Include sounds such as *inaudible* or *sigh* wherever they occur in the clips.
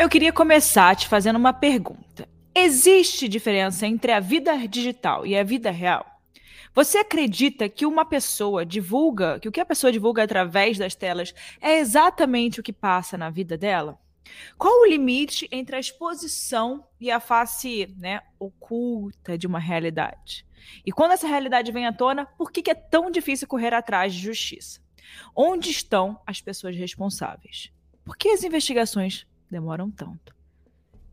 Eu queria começar te fazendo uma pergunta. Existe diferença entre a vida digital e a vida real? Você acredita que uma pessoa divulga, que o que a pessoa divulga através das telas é exatamente o que passa na vida dela? Qual o limite entre a exposição e a face né, oculta de uma realidade? E quando essa realidade vem à tona, por que, que é tão difícil correr atrás de justiça? Onde estão as pessoas responsáveis? Por que as investigações demoram tanto?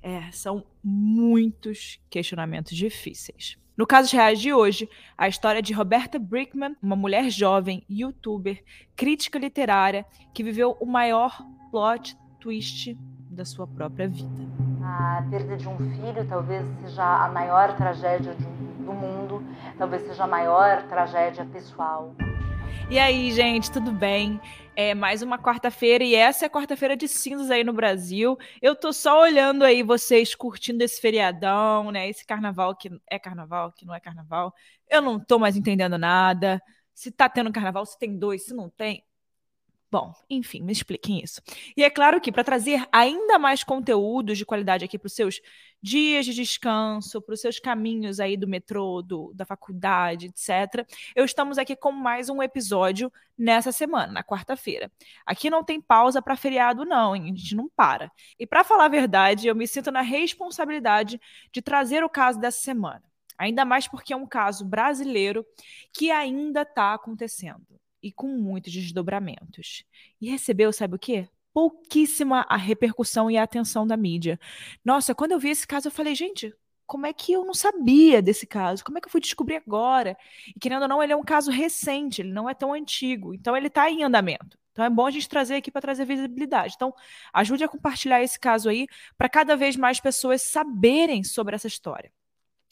É, são muitos questionamentos difíceis. No caso reais de hoje, a história de Roberta Brickman, uma mulher jovem, youtuber, crítica literária, que viveu o maior plot twist da sua própria vida. A perda de um filho talvez seja a maior tragédia do mundo, talvez seja a maior tragédia pessoal. E aí, gente, tudo bem? É mais uma quarta-feira e essa é a quarta-feira de cinzas aí no Brasil. Eu tô só olhando aí vocês curtindo esse feriadão, né? Esse carnaval que é carnaval, que não é carnaval. Eu não tô mais entendendo nada. Se tá tendo carnaval, se tem dois, se não tem. Bom, enfim, me expliquem isso. E é claro que para trazer ainda mais conteúdos de qualidade aqui para os seus dias de descanso, para os seus caminhos aí do metrô, do, da faculdade, etc., eu estamos aqui com mais um episódio nessa semana, na quarta-feira. Aqui não tem pausa para feriado, não, hein? a gente não para. E para falar a verdade, eu me sinto na responsabilidade de trazer o caso dessa semana. Ainda mais porque é um caso brasileiro que ainda está acontecendo e com muitos desdobramentos. E recebeu, sabe o quê? Pouquíssima a repercussão e a atenção da mídia. Nossa, quando eu vi esse caso, eu falei, gente, como é que eu não sabia desse caso? Como é que eu fui descobrir agora? E querendo ou não, ele é um caso recente, ele não é tão antigo. Então, ele está em andamento. Então, é bom a gente trazer aqui para trazer visibilidade. Então, ajude a compartilhar esse caso aí para cada vez mais pessoas saberem sobre essa história.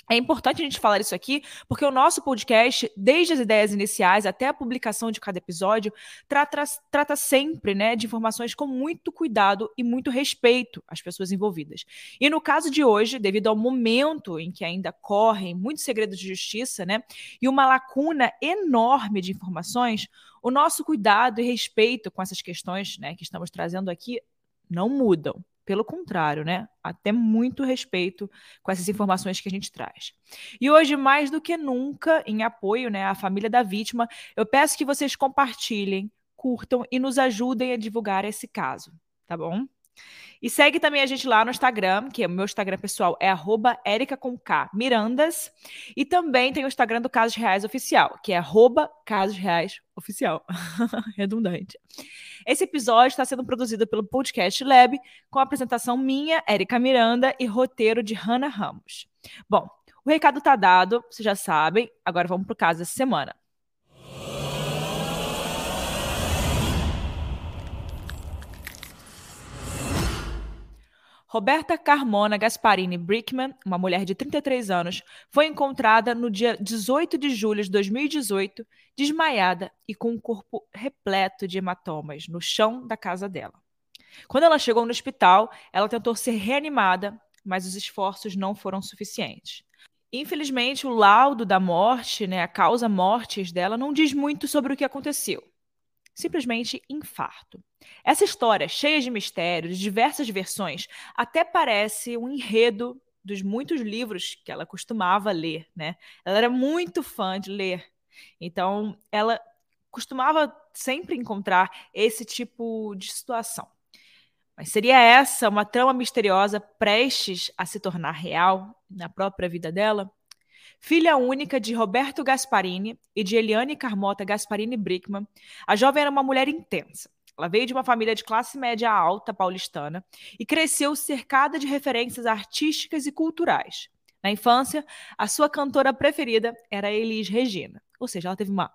É importante a gente falar isso aqui, porque o nosso podcast, desde as ideias iniciais até a publicação de cada episódio, trata, trata sempre né, de informações com muito cuidado e muito respeito às pessoas envolvidas. E no caso de hoje, devido ao momento em que ainda correm muitos segredos de justiça, né, e uma lacuna enorme de informações, o nosso cuidado e respeito com essas questões né, que estamos trazendo aqui não mudam. Pelo contrário, né? Até muito respeito com essas informações que a gente traz. E hoje, mais do que nunca, em apoio né, à família da vítima, eu peço que vocês compartilhem, curtam e nos ajudem a divulgar esse caso, tá bom? E segue também a gente lá no Instagram, que é o meu Instagram pessoal, é arroba Mirandas. E também tem o Instagram do Casos Reais Oficial, que é arroba Casos Reais Oficial. *laughs* Redundante. Esse episódio está sendo produzido pelo Podcast Lab, com a apresentação minha, Érica Miranda, e roteiro de Hannah Ramos. Bom, o recado está dado, vocês já sabem. Agora vamos para o caso dessa semana. Roberta Carmona Gasparini Brickman, uma mulher de 33 anos, foi encontrada no dia 18 de julho de 2018, desmaiada e com o corpo repleto de hematomas no chão da casa dela. Quando ela chegou no hospital, ela tentou ser reanimada, mas os esforços não foram suficientes. Infelizmente, o laudo da morte, né, a causa mortes dela, não diz muito sobre o que aconteceu simplesmente infarto. Essa história, cheia de mistérios, de diversas versões, até parece um enredo dos muitos livros que ela costumava ler, né? Ela era muito fã de ler. Então, ela costumava sempre encontrar esse tipo de situação. Mas seria essa uma trama misteriosa prestes a se tornar real na própria vida dela? Filha única de Roberto Gasparini e de Eliane Carmota Gasparini Brickman, a jovem era uma mulher intensa. Ela veio de uma família de classe média alta paulistana e cresceu cercada de referências artísticas e culturais. Na infância, a sua cantora preferida era Elis Regina, ou seja, ela teve uma,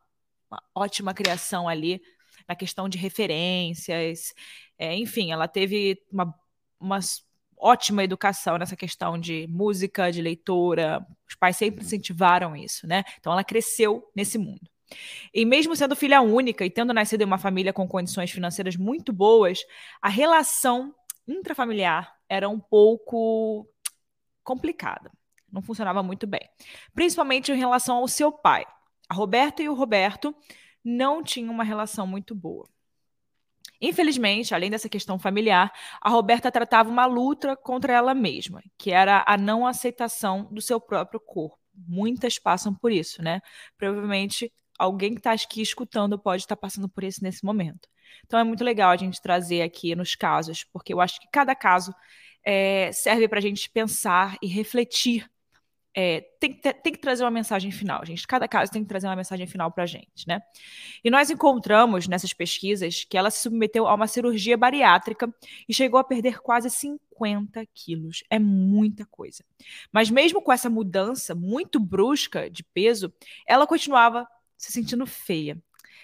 uma ótima criação ali na questão de referências. É, enfim, ela teve uma, umas ótima educação nessa questão de música, de leitura. Os pais sempre incentivaram isso, né? Então ela cresceu nesse mundo. E mesmo sendo filha única e tendo nascido em uma família com condições financeiras muito boas, a relação intrafamiliar era um pouco complicada. Não funcionava muito bem. Principalmente em relação ao seu pai. A Roberta e o Roberto não tinham uma relação muito boa. Infelizmente, além dessa questão familiar, a Roberta tratava uma luta contra ela mesma, que era a não aceitação do seu próprio corpo. Muitas passam por isso, né? Provavelmente alguém que está aqui escutando pode estar tá passando por isso nesse momento. Então é muito legal a gente trazer aqui nos casos, porque eu acho que cada caso é, serve para a gente pensar e refletir é, tem, tem, que trazer uma mensagem final, gente. Cada caso tem que trazer uma mensagem final para a gente, né? E nós encontramos nessas pesquisas que ela se submeteu a uma cirurgia bariátrica e chegou a perder quase 50 quilos. É muita coisa. Mas mesmo com essa mudança muito brusca de peso, ela continuava se sentindo feia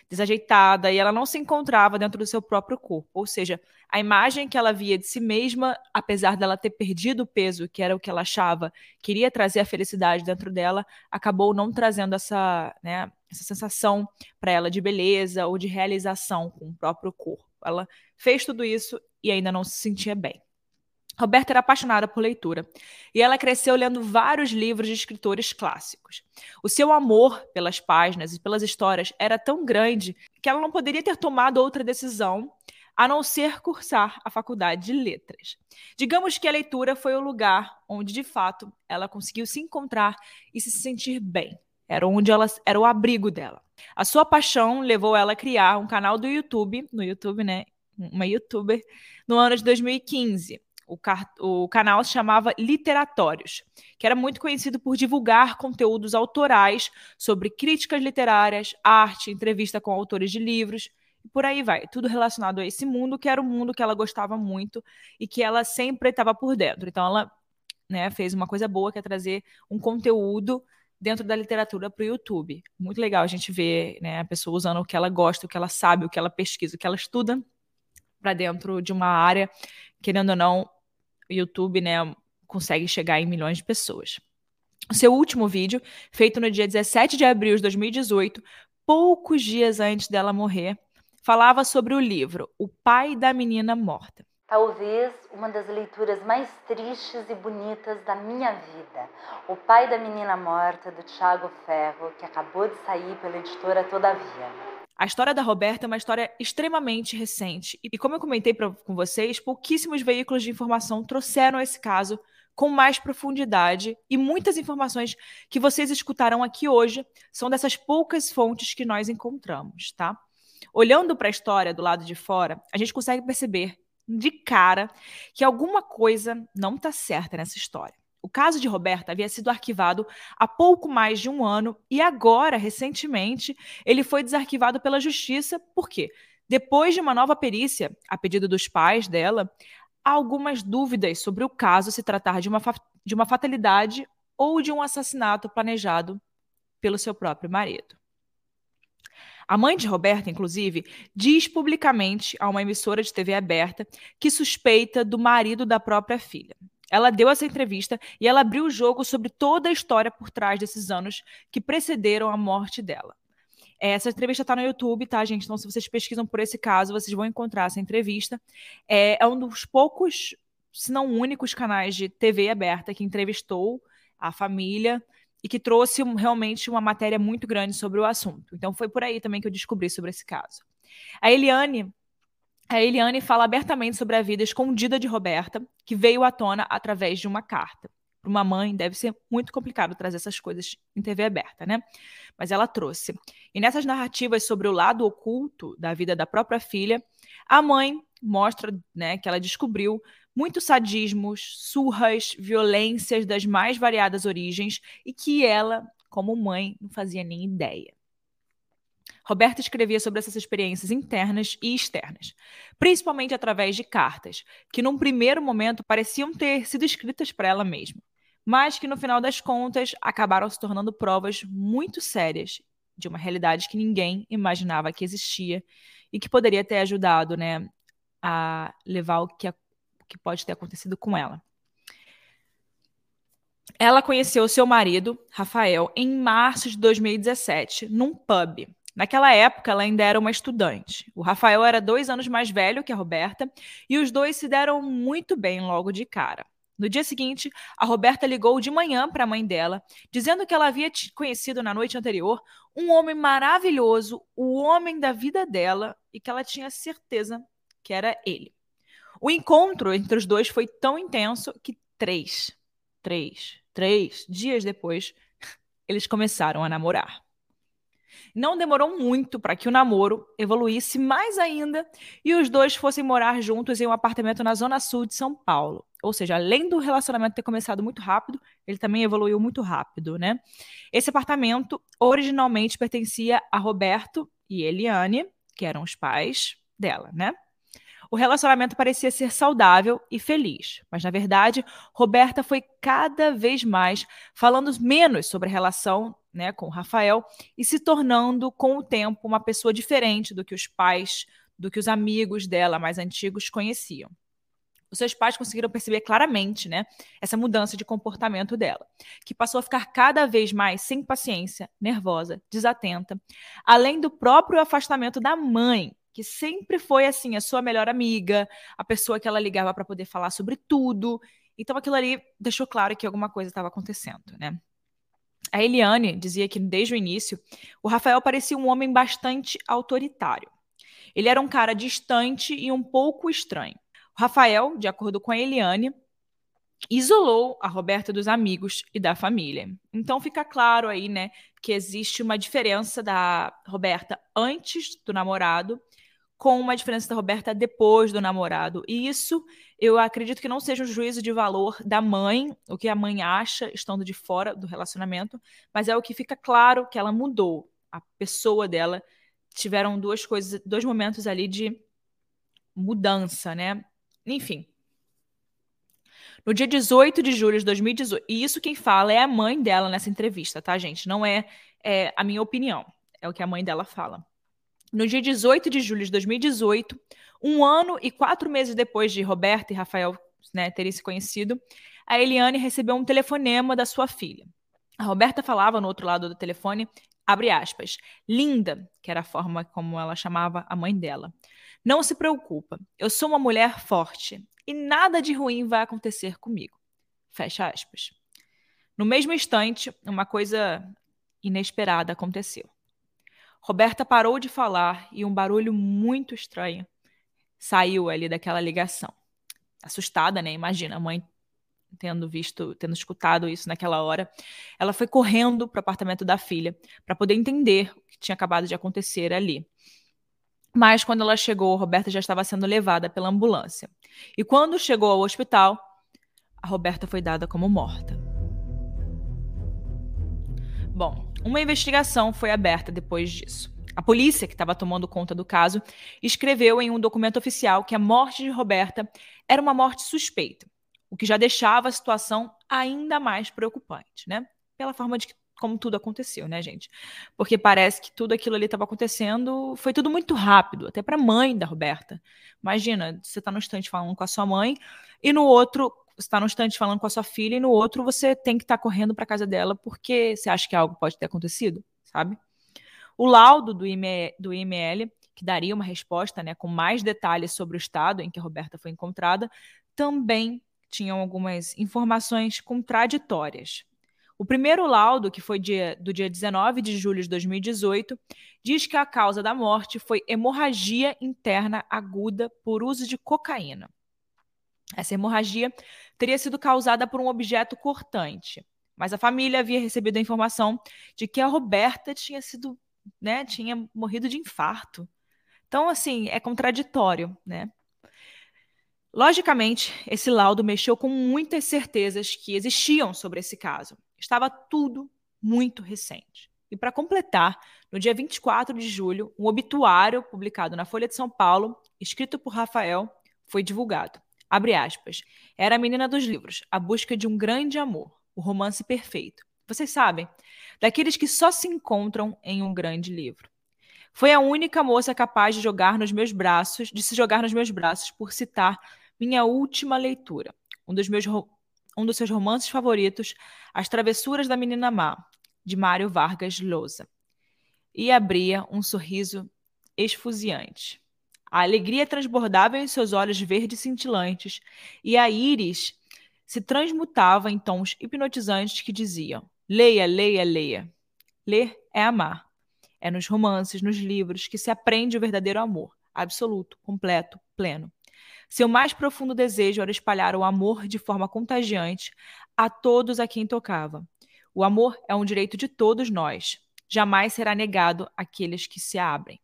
desajeitada e ela não se encontrava dentro do seu próprio corpo. Ou seja, a imagem que ela via de si mesma, apesar dela ter perdido o peso, que era o que ela achava, queria trazer a felicidade dentro dela, acabou não trazendo essa, né, essa sensação para ela de beleza ou de realização com o próprio corpo. Ela fez tudo isso e ainda não se sentia bem. Roberta era apaixonada por leitura e ela cresceu lendo vários livros de escritores clássicos. O seu amor pelas páginas e pelas histórias era tão grande que ela não poderia ter tomado outra decisão a não ser cursar a faculdade de letras. Digamos que a leitura foi o lugar onde, de fato, ela conseguiu se encontrar e se sentir bem. Era onde ela era o abrigo dela. A sua paixão levou ela a criar um canal do YouTube, no YouTube, né? Uma youtuber, no ano de 2015 o, o, canal se chamava Literatórios, que era muito conhecido por divulgar conteúdos autorais sobre críticas literárias, arte, entrevista com autores de livros e por aí vai. Tudo relacionado a esse mundo, que era o mundo que ela gostava muito e que ela sempre estava por dentro. Então ela né, fez uma coisa boa, que é trazer um conteúdo dentro da literatura para o YouTube. Muito legal a gente ver né, a pessoa usando o que ela gosta, o que ela sabe, o que ela pesquisa, o que ela estuda para dentro de uma área, querendo ou não, YouTube, né, consegue chegar em milhões de pessoas. Seu último vídeo, feito no dia 17 de abril de 2018, poucos dias antes dela morrer, falava sobre o livro O Pai da Menina Morta. Talvez uma das leituras mais tristes e bonitas da minha vida. O Pai da Menina Morta, do Tiago Ferro, que acabou de sair pela editora Todavia. A história da Roberta é uma história extremamente recente. E como eu comentei pra, com vocês, pouquíssimos veículos de informação trouxeram esse caso com mais profundidade e muitas informações que vocês escutarão aqui hoje são dessas poucas fontes que nós encontramos, tá? Olhando para a história do lado de fora, a gente consegue perceber de cara que alguma coisa não está certa nessa história. O caso de Roberta havia sido arquivado há pouco mais de um ano e agora, recentemente, ele foi desarquivado pela justiça. Por quê? Depois de uma nova perícia, a pedido dos pais dela, há algumas dúvidas sobre o caso se tratar de uma, de uma fatalidade ou de um assassinato planejado pelo seu próprio marido. A mãe de Roberta, inclusive, diz publicamente a uma emissora de TV aberta que suspeita do marido da própria filha. Ela deu essa entrevista e ela abriu o jogo sobre toda a história por trás desses anos que precederam a morte dela. Essa entrevista está no YouTube, tá, gente? Então, se vocês pesquisam por esse caso, vocês vão encontrar essa entrevista. É, é um dos poucos, se não únicos, canais de TV aberta que entrevistou a família e que trouxe realmente uma matéria muito grande sobre o assunto. Então, foi por aí também que eu descobri sobre esse caso. A Eliane a Eliane fala abertamente sobre a vida escondida de Roberta, que veio à tona através de uma carta. Para uma mãe, deve ser muito complicado trazer essas coisas em TV aberta, né? Mas ela trouxe. E nessas narrativas sobre o lado oculto da vida da própria filha, a mãe mostra né, que ela descobriu muitos sadismos, surras, violências das mais variadas origens e que ela, como mãe, não fazia nem ideia. Roberta escrevia sobre essas experiências internas e externas, principalmente através de cartas, que num primeiro momento pareciam ter sido escritas para ela mesma, mas que no final das contas acabaram se tornando provas muito sérias de uma realidade que ninguém imaginava que existia e que poderia ter ajudado né, a levar o que, a, que pode ter acontecido com ela. Ela conheceu seu marido, Rafael, em março de 2017, num pub, Naquela época, ela ainda era uma estudante. O Rafael era dois anos mais velho que a Roberta e os dois se deram muito bem logo de cara. No dia seguinte, a Roberta ligou de manhã para a mãe dela, dizendo que ela havia conhecido na noite anterior um homem maravilhoso, o homem da vida dela, e que ela tinha certeza que era ele. O encontro entre os dois foi tão intenso que três, três, três dias depois, eles começaram a namorar. Não demorou muito para que o namoro evoluísse mais ainda e os dois fossem morar juntos em um apartamento na zona sul de São Paulo. Ou seja, além do relacionamento ter começado muito rápido, ele também evoluiu muito rápido, né? Esse apartamento originalmente pertencia a Roberto e Eliane, que eram os pais dela, né? O relacionamento parecia ser saudável e feliz, mas na verdade, Roberta foi cada vez mais falando menos sobre a relação né, com o Rafael e se tornando, com o tempo, uma pessoa diferente do que os pais, do que os amigos dela mais antigos conheciam. Os seus pais conseguiram perceber claramente, né, essa mudança de comportamento dela, que passou a ficar cada vez mais sem paciência, nervosa, desatenta, além do próprio afastamento da mãe, que sempre foi assim a sua melhor amiga, a pessoa que ela ligava para poder falar sobre tudo. Então aquilo ali deixou claro que alguma coisa estava acontecendo, né? A Eliane dizia que desde o início o Rafael parecia um homem bastante autoritário. Ele era um cara distante e um pouco estranho. O Rafael, de acordo com a Eliane, isolou a Roberta dos amigos e da família. Então fica claro aí, né, que existe uma diferença da Roberta antes do namorado com uma diferença da Roberta depois do namorado. E isso eu acredito que não seja um juízo de valor da mãe, o que a mãe acha estando de fora do relacionamento, mas é o que fica claro que ela mudou. A pessoa dela tiveram duas coisas, dois momentos ali de mudança, né? Enfim. No dia 18 de julho de 2018, e isso quem fala é a mãe dela nessa entrevista, tá, gente? Não é, é a minha opinião, é o que a mãe dela fala. No dia 18 de julho de 2018, um ano e quatro meses depois de Roberta e Rafael né, terem se conhecido, a Eliane recebeu um telefonema da sua filha. A Roberta falava no outro lado do telefone, abre aspas, linda, que era a forma como ela chamava a mãe dela. Não se preocupa, eu sou uma mulher forte e nada de ruim vai acontecer comigo. Fecha aspas. No mesmo instante, uma coisa inesperada aconteceu. Roberta parou de falar e um barulho muito estranho saiu ali daquela ligação. Assustada, né? Imagina, a mãe tendo visto, tendo escutado isso naquela hora, ela foi correndo para o apartamento da filha para poder entender o que tinha acabado de acontecer ali. Mas quando ela chegou, Roberta já estava sendo levada pela ambulância. E quando chegou ao hospital, a Roberta foi dada como morta. Bom, uma investigação foi aberta depois disso. A polícia, que estava tomando conta do caso, escreveu em um documento oficial que a morte de Roberta era uma morte suspeita, o que já deixava a situação ainda mais preocupante, né? Pela forma de como tudo aconteceu, né, gente? Porque parece que tudo aquilo ali estava acontecendo, foi tudo muito rápido, até para a mãe da Roberta. Imagina, você está no instante falando com a sua mãe e no outro está no instante falando com a sua filha e no outro você tem que estar tá correndo para casa dela porque você acha que algo pode ter acontecido, sabe? O laudo do, IML, do IML, que daria uma resposta né, com mais detalhes sobre o estado em que a Roberta foi encontrada, também tinham algumas informações contraditórias. O primeiro laudo, que foi dia, do dia 19 de julho de 2018, diz que a causa da morte foi hemorragia interna aguda por uso de cocaína. Essa hemorragia teria sido causada por um objeto cortante. Mas a família havia recebido a informação de que a Roberta tinha sido, né, tinha morrido de infarto. Então, assim, é contraditório, né? Logicamente, esse laudo mexeu com muitas certezas que existiam sobre esse caso. Estava tudo muito recente. E para completar, no dia 24 de julho, um obituário publicado na Folha de São Paulo, escrito por Rafael, foi divulgado. Abre aspas. Era a menina dos livros, a busca de um grande amor, o romance perfeito. Vocês sabem, daqueles que só se encontram em um grande livro. Foi a única moça capaz de jogar nos meus braços, de se jogar nos meus braços por citar minha última leitura, um dos meus um dos seus romances favoritos, As Travessuras da Menina Má, de Mário Vargas Llosa. E abria um sorriso esfuziante. A alegria transbordava em seus olhos verdes cintilantes, e a íris se transmutava em tons hipnotizantes que diziam: leia, leia, leia. Ler é amar. É nos romances, nos livros, que se aprende o verdadeiro amor, absoluto, completo, pleno. Seu mais profundo desejo era espalhar o amor de forma contagiante a todos a quem tocava. O amor é um direito de todos nós. Jamais será negado àqueles que se abrem.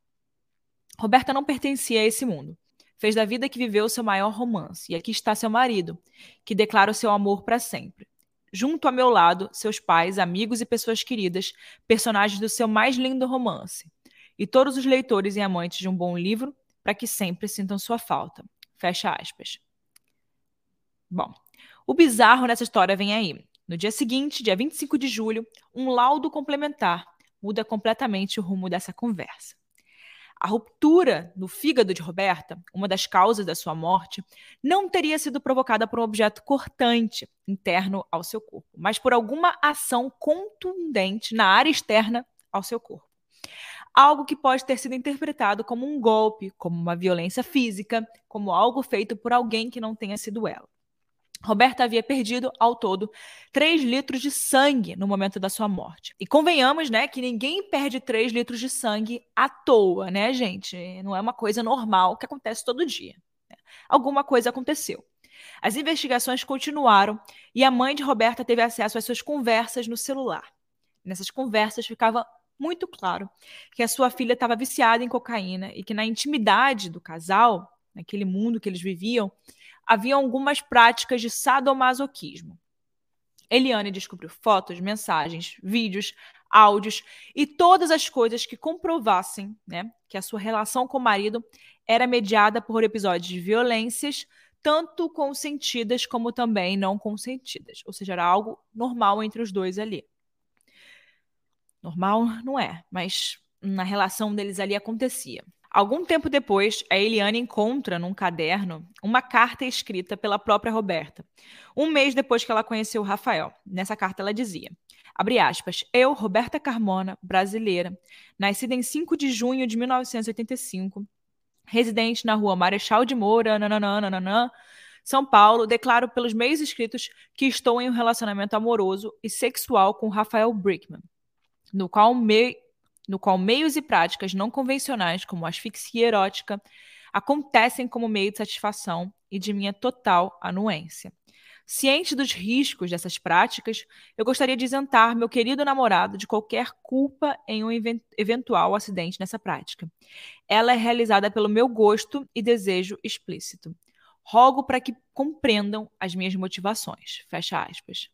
Roberta não pertencia a esse mundo. Fez da vida que viveu seu maior romance. E aqui está seu marido, que declara o seu amor para sempre. Junto a meu lado, seus pais, amigos e pessoas queridas, personagens do seu mais lindo romance. E todos os leitores e amantes de um bom livro, para que sempre sintam sua falta. Fecha aspas. Bom, o bizarro nessa história vem aí. No dia seguinte, dia 25 de julho, um laudo complementar muda completamente o rumo dessa conversa. A ruptura no fígado de Roberta, uma das causas da sua morte, não teria sido provocada por um objeto cortante interno ao seu corpo, mas por alguma ação contundente na área externa ao seu corpo algo que pode ter sido interpretado como um golpe, como uma violência física, como algo feito por alguém que não tenha sido ela. Roberta havia perdido, ao todo, 3 litros de sangue no momento da sua morte. E convenhamos, né, que ninguém perde 3 litros de sangue à toa, né, gente? Não é uma coisa normal que acontece todo dia. Né? Alguma coisa aconteceu. As investigações continuaram e a mãe de Roberta teve acesso às suas conversas no celular. Nessas conversas ficava muito claro que a sua filha estava viciada em cocaína e que na intimidade do casal, naquele mundo que eles viviam, havia algumas práticas de sadomasoquismo. Eliane descobriu fotos, mensagens, vídeos, áudios e todas as coisas que comprovassem né, que a sua relação com o marido era mediada por episódios de violências, tanto consentidas como também não consentidas. Ou seja, era algo normal entre os dois ali. Normal não é, mas na relação deles ali acontecia. Algum tempo depois, a Eliane encontra num caderno uma carta escrita pela própria Roberta, um mês depois que ela conheceu o Rafael. Nessa carta ela dizia: abre aspas, eu, Roberta Carmona, brasileira, nascida em 5 de junho de 1985, residente na rua Marechal de Moura, nananana, São Paulo, declaro pelos meios escritos que estou em um relacionamento amoroso e sexual com Rafael Brickman no qual, me... no qual meios e práticas não convencionais, como asfixia erótica, acontecem como meio de satisfação e de minha total anuência. Ciente dos riscos dessas práticas, eu gostaria de isentar meu querido namorado de qualquer culpa em um eventual acidente nessa prática. Ela é realizada pelo meu gosto e desejo explícito. Rogo para que compreendam as minhas motivações. Fecha aspas.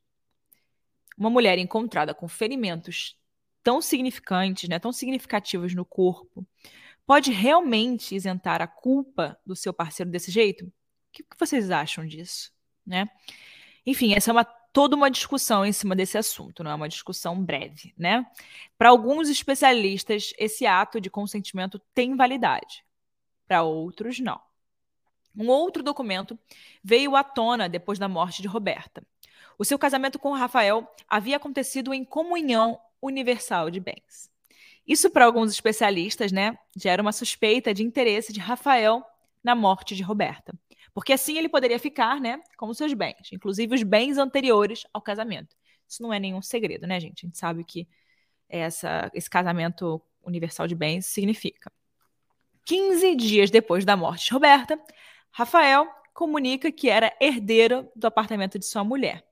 Uma mulher encontrada com ferimentos tão significantes, né, tão significativos no corpo, pode realmente isentar a culpa do seu parceiro desse jeito? O que, vocês acham disso? Né? Enfim, essa é uma toda uma discussão em cima desse assunto, não é uma discussão breve, né? Para alguns especialistas, esse ato de consentimento tem validade, para outros não. Um outro documento veio à tona depois da morte de Roberta. O seu casamento com Rafael havia acontecido em comunhão universal de bens. Isso, para alguns especialistas, né, gera uma suspeita de interesse de Rafael na morte de Roberta. Porque assim ele poderia ficar né, com seus bens, inclusive os bens anteriores ao casamento. Isso não é nenhum segredo, né, gente? A gente sabe o que essa, esse casamento universal de bens significa. 15 dias depois da morte de Roberta, Rafael comunica que era herdeiro do apartamento de sua mulher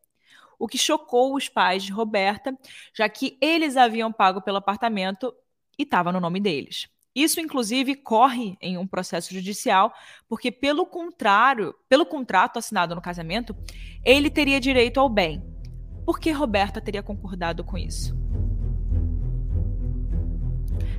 o que chocou os pais de Roberta, já que eles haviam pago pelo apartamento e estava no nome deles. Isso, inclusive, corre em um processo judicial, porque, pelo contrário, pelo contrato assinado no casamento, ele teria direito ao bem. Por que Roberta teria concordado com isso?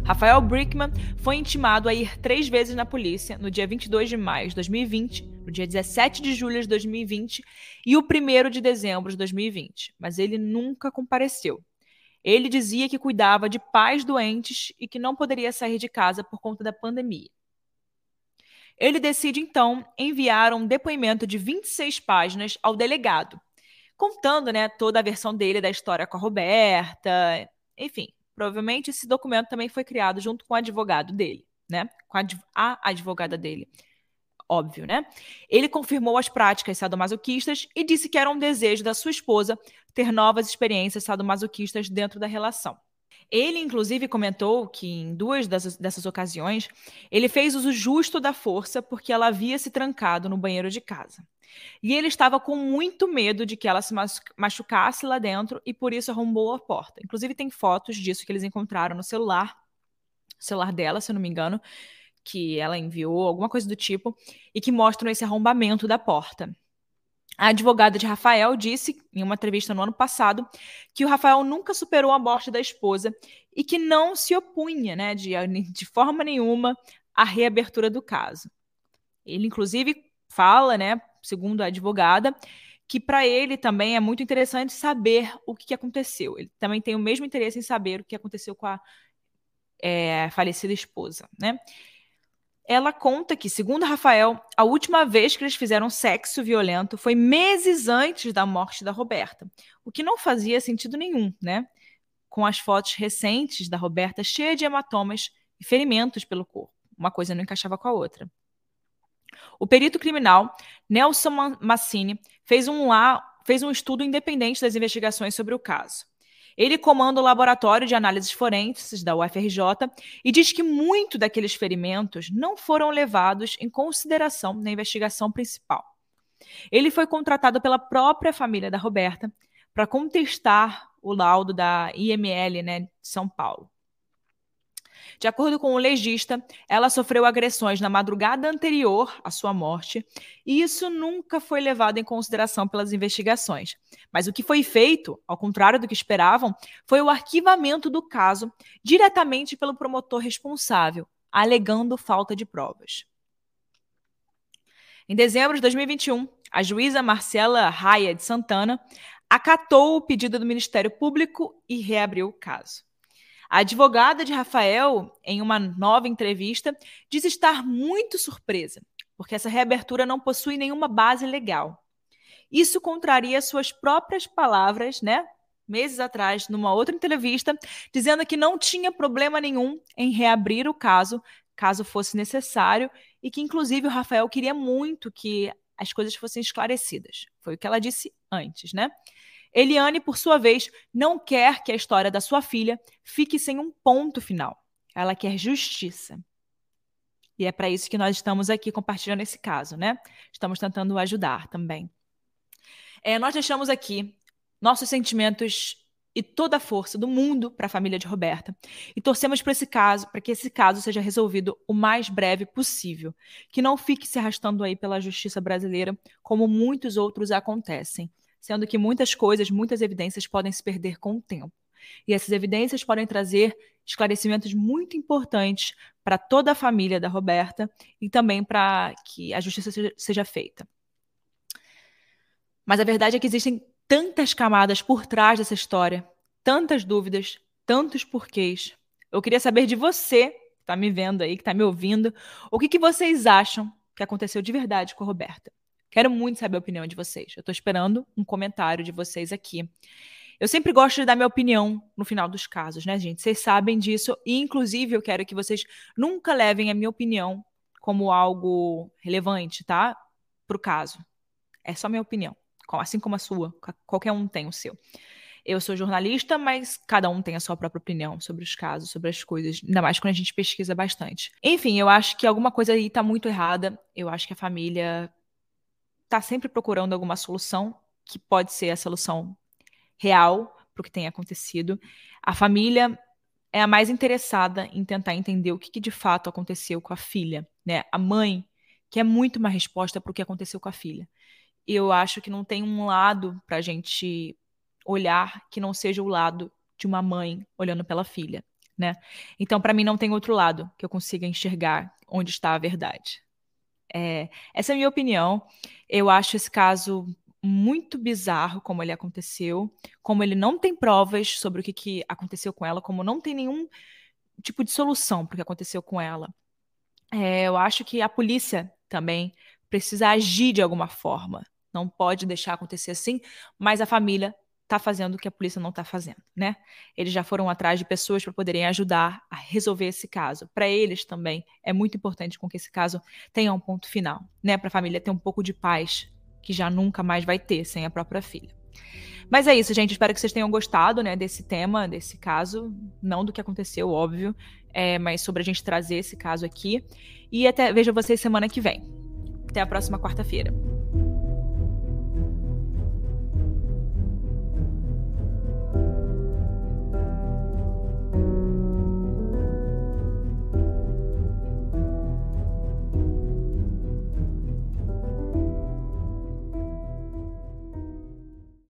Rafael Brickman foi intimado a ir três vezes na polícia no dia 22 de maio de 2020, no dia 17 de julho de 2020 e o 1 de dezembro de 2020, mas ele nunca compareceu. Ele dizia que cuidava de pais doentes e que não poderia sair de casa por conta da pandemia. Ele decide então enviar um depoimento de 26 páginas ao delegado, contando né, toda a versão dele da história com a Roberta, enfim, Provavelmente esse documento também foi criado junto com o advogado dele, né? Com a advogada dele. Óbvio, né? Ele confirmou as práticas sadomasoquistas e disse que era um desejo da sua esposa ter novas experiências sadomasoquistas dentro da relação. Ele, inclusive, comentou que em duas dessas, dessas ocasiões ele fez uso justo da força porque ela havia se trancado no banheiro de casa. E ele estava com muito medo de que ela se machucasse lá dentro e por isso arrombou a porta. Inclusive, tem fotos disso que eles encontraram no celular, celular dela, se eu não me engano, que ela enviou, alguma coisa do tipo, e que mostram esse arrombamento da porta. A advogada de Rafael disse, em uma entrevista no ano passado, que o Rafael nunca superou a morte da esposa e que não se opunha, né, de, de forma nenhuma, à reabertura do caso. Ele, inclusive, fala, né, segundo a advogada, que para ele também é muito interessante saber o que aconteceu. Ele também tem o mesmo interesse em saber o que aconteceu com a é, falecida esposa, né? Ela conta que, segundo Rafael, a última vez que eles fizeram sexo violento foi meses antes da morte da Roberta, o que não fazia sentido nenhum, né? Com as fotos recentes da Roberta cheia de hematomas e ferimentos pelo corpo. Uma coisa não encaixava com a outra. O perito criminal Nelson Massini fez um, fez um estudo independente das investigações sobre o caso. Ele comanda o laboratório de análises forenses da UFRJ e diz que muito daqueles ferimentos não foram levados em consideração na investigação principal. Ele foi contratado pela própria família da Roberta para contestar o laudo da IML né, de São Paulo. De acordo com o legista, ela sofreu agressões na madrugada anterior à sua morte, e isso nunca foi levado em consideração pelas investigações. Mas o que foi feito, ao contrário do que esperavam, foi o arquivamento do caso diretamente pelo promotor responsável, alegando falta de provas. Em dezembro de 2021, a juíza Marcela Raia de Santana acatou o pedido do Ministério Público e reabriu o caso. A advogada de Rafael, em uma nova entrevista, diz estar muito surpresa, porque essa reabertura não possui nenhuma base legal. Isso contraria suas próprias palavras, né? Meses atrás, numa outra entrevista, dizendo que não tinha problema nenhum em reabrir o caso, caso fosse necessário, e que, inclusive, o Rafael queria muito que as coisas fossem esclarecidas. Foi o que ela disse antes, né? Eliane, por sua vez, não quer que a história da sua filha fique sem um ponto final. Ela quer justiça. E é para isso que nós estamos aqui compartilhando esse caso, né? Estamos tentando ajudar também. É, nós deixamos aqui nossos sentimentos e toda a força do mundo para a família de Roberta e torcemos para esse caso, para que esse caso seja resolvido o mais breve possível, que não fique se arrastando aí pela justiça brasileira como muitos outros acontecem sendo que muitas coisas, muitas evidências podem se perder com o tempo. E essas evidências podem trazer esclarecimentos muito importantes para toda a família da Roberta e também para que a justiça seja, feita. Mas a verdade é que existem tantas camadas por trás dessa história, tantas dúvidas, tantos porquês. Eu queria saber de você, que está me vendo aí, que está me ouvindo, o que, que vocês acham que aconteceu de verdade com a Roberta. Quero muito saber a opinião de vocês. Eu estou esperando um comentário de vocês aqui. Eu sempre gosto de dar minha opinião no final dos casos, né, gente? Vocês sabem disso. E, inclusive, eu quero que vocês nunca levem a minha opinião como algo relevante, tá? Para o caso. É só minha opinião. Assim como a sua. Qualquer um tem o seu. Eu sou jornalista, mas cada um tem a sua própria opinião sobre os casos, sobre as coisas, ainda mais quando a gente pesquisa bastante. Enfim, eu acho que alguma coisa aí tá muito errada. Eu acho que a família está sempre procurando alguma solução que pode ser a solução real para o que tem acontecido. A família é a mais interessada em tentar entender o que, que de fato aconteceu com a filha, né? A mãe quer muito uma resposta para o que aconteceu com a filha. Eu acho que não tem um lado para a gente olhar que não seja o lado de uma mãe olhando pela filha, né? Então, para mim, não tem outro lado que eu consiga enxergar onde está a verdade. É, essa é a minha opinião. Eu acho esse caso muito bizarro como ele aconteceu, como ele não tem provas sobre o que, que aconteceu com ela, como não tem nenhum tipo de solução para o que aconteceu com ela. É, eu acho que a polícia também precisa agir de alguma forma. Não pode deixar acontecer assim, mas a família está fazendo o que a polícia não está fazendo, né? Eles já foram atrás de pessoas para poderem ajudar a resolver esse caso. Para eles também é muito importante com que esse caso tenha um ponto final, né? Para a família ter um pouco de paz que já nunca mais vai ter sem a própria filha. Mas é isso, gente. Espero que vocês tenham gostado, né, desse tema, desse caso. Não do que aconteceu, óbvio, é, mas sobre a gente trazer esse caso aqui. E até vejo vocês semana que vem. Até a próxima quarta-feira.